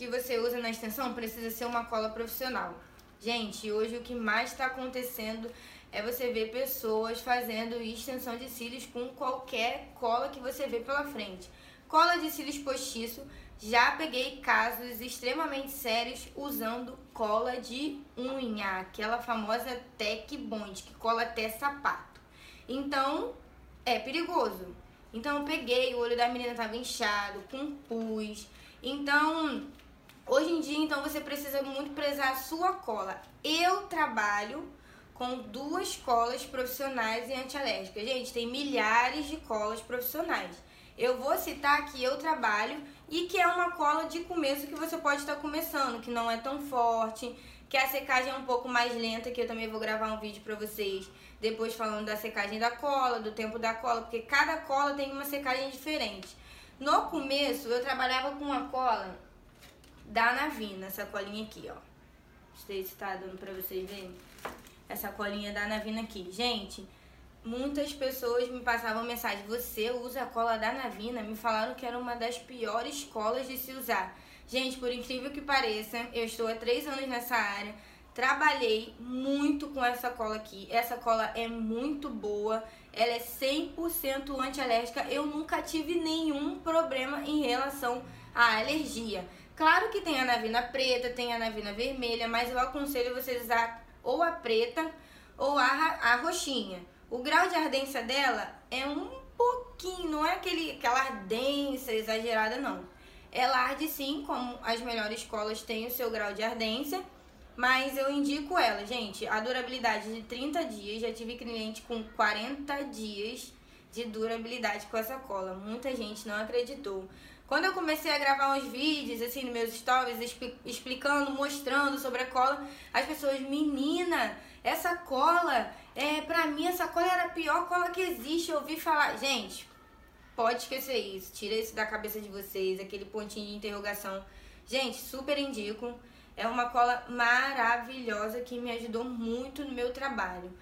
que você usa na extensão precisa ser uma cola profissional. Gente, hoje o que mais está acontecendo é você ver pessoas fazendo extensão de cílios com qualquer cola que você vê pela frente. Cola de cílios postiço, já peguei casos extremamente sérios usando cola de unha, aquela famosa Tech Bond, que cola até sapato. Então, é perigoso. Então eu peguei, o olho da menina estava inchado, com pus. Então, Hoje em dia, então, você precisa muito prezar a sua cola. Eu trabalho com duas colas profissionais e antialérgicas. Gente, tem milhares de colas profissionais. Eu vou citar que eu trabalho e que é uma cola de começo que você pode estar começando, que não é tão forte, que a secagem é um pouco mais lenta, que eu também vou gravar um vídeo pra vocês depois falando da secagem da cola, do tempo da cola, porque cada cola tem uma secagem diferente. No começo, eu trabalhava com uma cola da Navina, essa colinha aqui, ó. Não sei se tá dando pra vocês verem. Essa colinha da Navina aqui. Gente, muitas pessoas me passavam mensagem, você usa a cola da Navina? Me falaram que era uma das piores colas de se usar. Gente, por incrível que pareça, eu estou há três anos nessa área, trabalhei muito com essa cola aqui. Essa cola é muito boa, ela é 100% antialérgica. Eu nunca tive nenhum problema em relação à alergia. Claro que tem a navina preta, tem a navina vermelha, mas eu aconselho vocês usar ou a preta ou a, a roxinha. O grau de ardência dela é um pouquinho, não é aquele, aquela ardência exagerada, não. Ela arde sim, como as melhores colas têm o seu grau de ardência, mas eu indico ela, gente. A durabilidade de 30 dias, já tive cliente com 40 dias de durabilidade com essa cola. Muita gente não acreditou. Quando eu comecei a gravar uns vídeos, assim, nos meus stories, explicando, mostrando sobre a cola, as pessoas, menina, essa cola, é, pra mim, essa cola era a pior cola que existe. Eu ouvi falar, gente, pode esquecer isso, tira isso da cabeça de vocês, aquele pontinho de interrogação. Gente, super indico. É uma cola maravilhosa que me ajudou muito no meu trabalho.